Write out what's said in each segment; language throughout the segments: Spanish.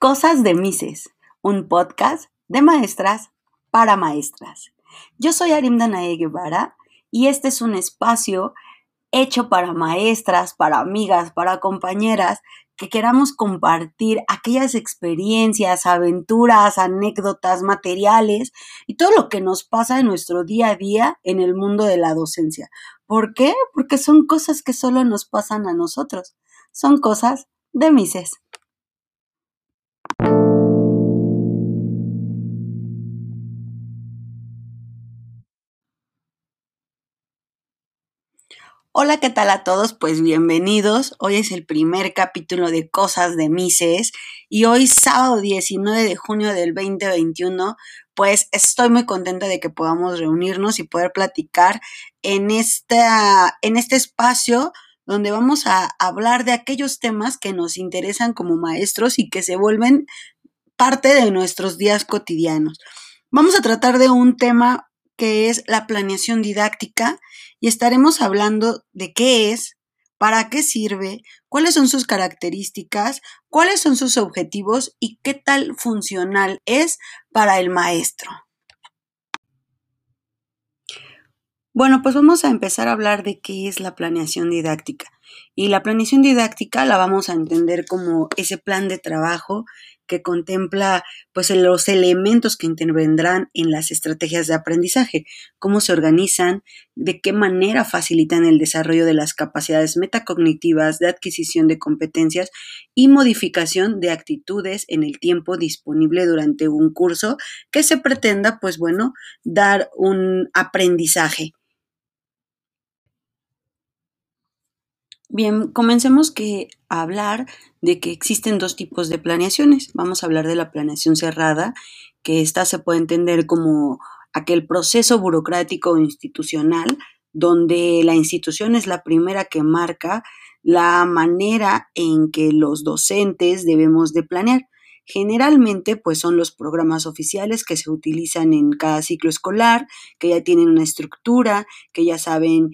Cosas de Mises, un podcast de maestras para maestras. Yo soy Arim Danae Guevara y este es un espacio hecho para maestras, para amigas, para compañeras que queramos compartir aquellas experiencias, aventuras, anécdotas, materiales y todo lo que nos pasa en nuestro día a día en el mundo de la docencia. ¿Por qué? Porque son cosas que solo nos pasan a nosotros. Son cosas de Mises. Hola, ¿qué tal a todos? Pues bienvenidos. Hoy es el primer capítulo de Cosas de Mises y hoy sábado 19 de junio del 2021, pues estoy muy contenta de que podamos reunirnos y poder platicar en, esta, en este espacio donde vamos a hablar de aquellos temas que nos interesan como maestros y que se vuelven parte de nuestros días cotidianos. Vamos a tratar de un tema que es la planeación didáctica y estaremos hablando de qué es, para qué sirve, cuáles son sus características, cuáles son sus objetivos y qué tal funcional es para el maestro. Bueno, pues vamos a empezar a hablar de qué es la planeación didáctica. Y la planeación didáctica la vamos a entender como ese plan de trabajo que contempla pues los elementos que intervendrán en las estrategias de aprendizaje, cómo se organizan, de qué manera facilitan el desarrollo de las capacidades metacognitivas de adquisición de competencias y modificación de actitudes en el tiempo disponible durante un curso que se pretenda pues bueno, dar un aprendizaje. Bien, comencemos que a hablar de que existen dos tipos de planeaciones. Vamos a hablar de la planeación cerrada, que esta se puede entender como aquel proceso burocrático o institucional donde la institución es la primera que marca la manera en que los docentes debemos de planear. Generalmente, pues son los programas oficiales que se utilizan en cada ciclo escolar, que ya tienen una estructura, que ya saben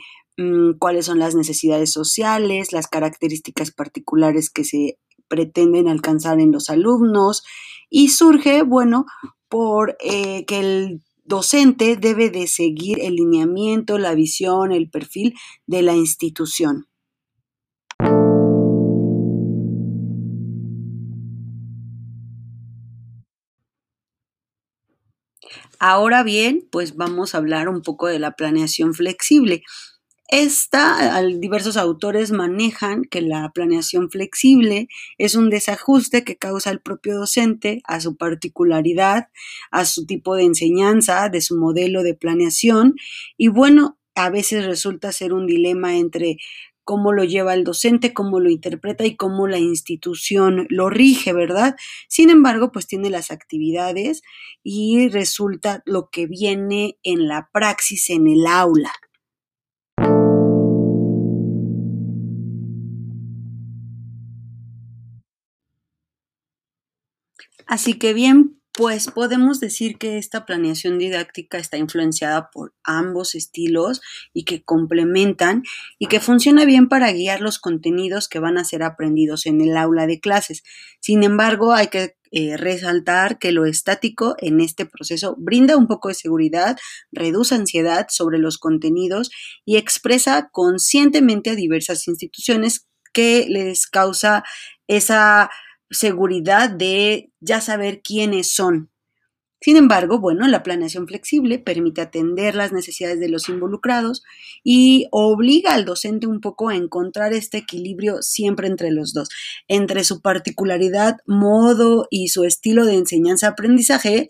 cuáles son las necesidades sociales, las características particulares que se pretenden alcanzar en los alumnos y surge, bueno, por eh, que el docente debe de seguir el lineamiento, la visión, el perfil de la institución. Ahora bien, pues vamos a hablar un poco de la planeación flexible. Esta, diversos autores manejan que la planeación flexible es un desajuste que causa el propio docente a su particularidad, a su tipo de enseñanza, de su modelo de planeación y bueno, a veces resulta ser un dilema entre cómo lo lleva el docente, cómo lo interpreta y cómo la institución lo rige, ¿verdad? Sin embargo, pues tiene las actividades y resulta lo que viene en la praxis en el aula. Así que bien, pues podemos decir que esta planeación didáctica está influenciada por ambos estilos y que complementan y que funciona bien para guiar los contenidos que van a ser aprendidos en el aula de clases. Sin embargo, hay que eh, resaltar que lo estático en este proceso brinda un poco de seguridad, reduce ansiedad sobre los contenidos y expresa conscientemente a diversas instituciones que les causa esa seguridad de ya saber quiénes son. Sin embargo, bueno, la planeación flexible permite atender las necesidades de los involucrados y obliga al docente un poco a encontrar este equilibrio siempre entre los dos, entre su particularidad, modo y su estilo de enseñanza-aprendizaje,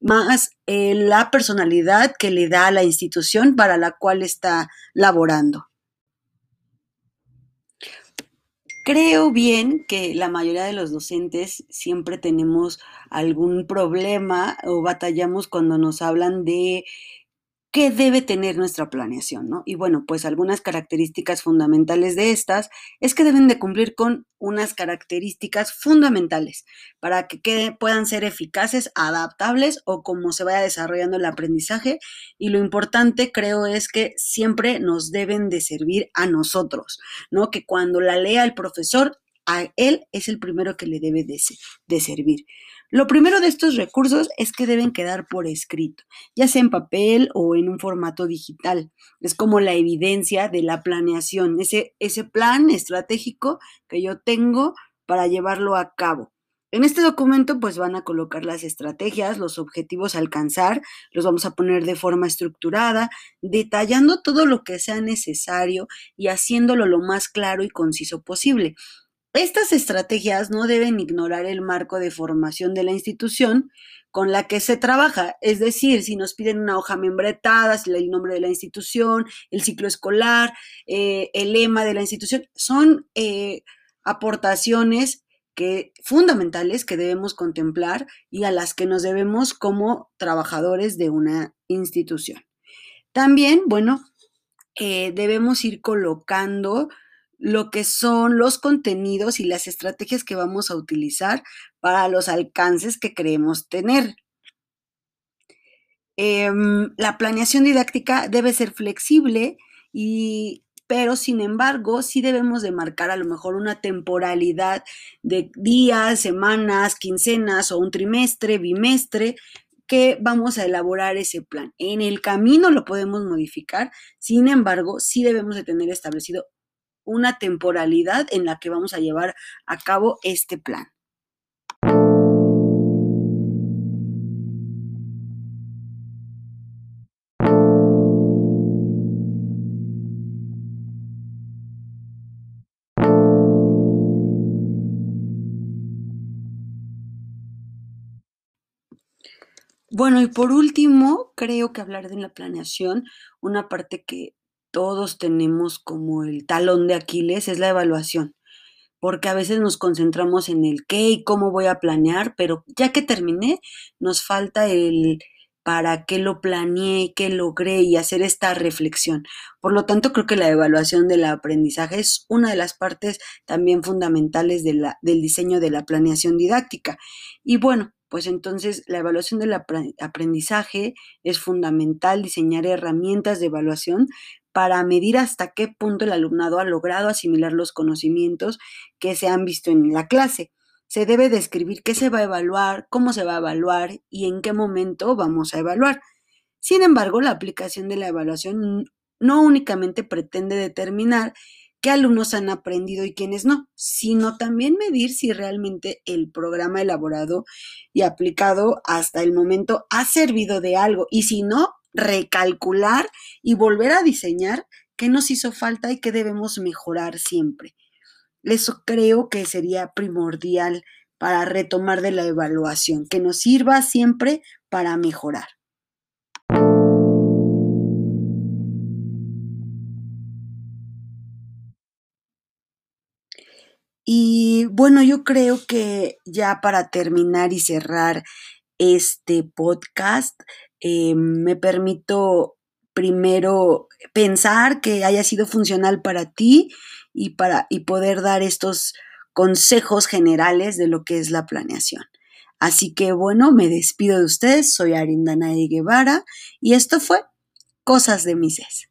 más eh, la personalidad que le da a la institución para la cual está laborando. Creo bien que la mayoría de los docentes siempre tenemos algún problema o batallamos cuando nos hablan de qué debe tener nuestra planeación, ¿no? Y bueno, pues algunas características fundamentales de estas es que deben de cumplir con unas características fundamentales para que puedan ser eficaces, adaptables o como se vaya desarrollando el aprendizaje. Y lo importante creo es que siempre nos deben de servir a nosotros, ¿no? Que cuando la lea el profesor a él es el primero que le debe de, de servir. Lo primero de estos recursos es que deben quedar por escrito, ya sea en papel o en un formato digital. Es como la evidencia de la planeación, ese, ese plan estratégico que yo tengo para llevarlo a cabo. En este documento pues van a colocar las estrategias, los objetivos a alcanzar, los vamos a poner de forma estructurada, detallando todo lo que sea necesario y haciéndolo lo más claro y conciso posible. Estas estrategias no deben ignorar el marco de formación de la institución con la que se trabaja. Es decir, si nos piden una hoja membretada, el nombre de la institución, el ciclo escolar, eh, el lema de la institución, son eh, aportaciones que, fundamentales que debemos contemplar y a las que nos debemos como trabajadores de una institución. También, bueno, eh, debemos ir colocando lo que son los contenidos y las estrategias que vamos a utilizar para los alcances que creemos tener. Em, la planeación didáctica debe ser flexible y pero sin embargo sí debemos de marcar a lo mejor una temporalidad de días, semanas, quincenas o un trimestre, bimestre que vamos a elaborar ese plan. En el camino lo podemos modificar, sin embargo, sí debemos de tener establecido una temporalidad en la que vamos a llevar a cabo este plan. Bueno, y por último, creo que hablar de la planeación, una parte que todos tenemos como el talón de Aquiles es la evaluación, porque a veces nos concentramos en el qué y cómo voy a planear, pero ya que terminé, nos falta el para qué lo planeé, qué logré y hacer esta reflexión. Por lo tanto, creo que la evaluación del aprendizaje es una de las partes también fundamentales de la, del diseño de la planeación didáctica. Y bueno, pues entonces la evaluación del aprendizaje es fundamental, diseñar herramientas de evaluación para medir hasta qué punto el alumnado ha logrado asimilar los conocimientos que se han visto en la clase. Se debe describir qué se va a evaluar, cómo se va a evaluar y en qué momento vamos a evaluar. Sin embargo, la aplicación de la evaluación no únicamente pretende determinar qué alumnos han aprendido y quiénes no, sino también medir si realmente el programa elaborado y aplicado hasta el momento ha servido de algo y si no, recalcular y volver a diseñar qué nos hizo falta y qué debemos mejorar siempre. Eso creo que sería primordial para retomar de la evaluación, que nos sirva siempre para mejorar. Y bueno, yo creo que ya para terminar y cerrar este podcast, eh, me permito primero pensar que haya sido funcional para ti y, para, y poder dar estos consejos generales de lo que es la planeación. Así que bueno, me despido de ustedes, soy Arindana Guevara y esto fue Cosas de Mises.